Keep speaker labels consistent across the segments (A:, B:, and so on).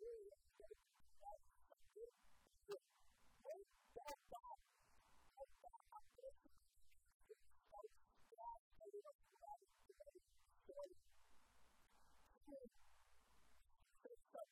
A: Yeah.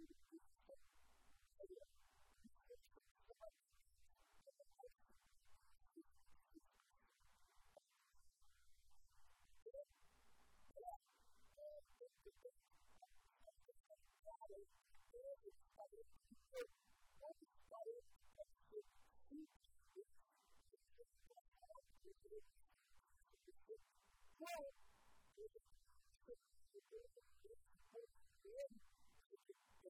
A: Thank est.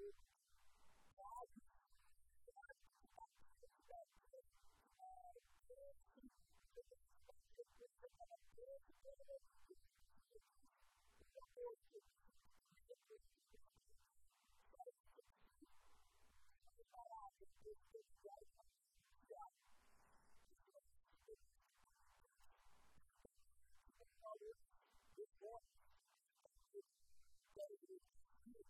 A: Thank.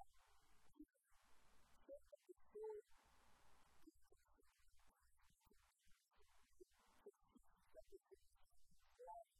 A: Thank you.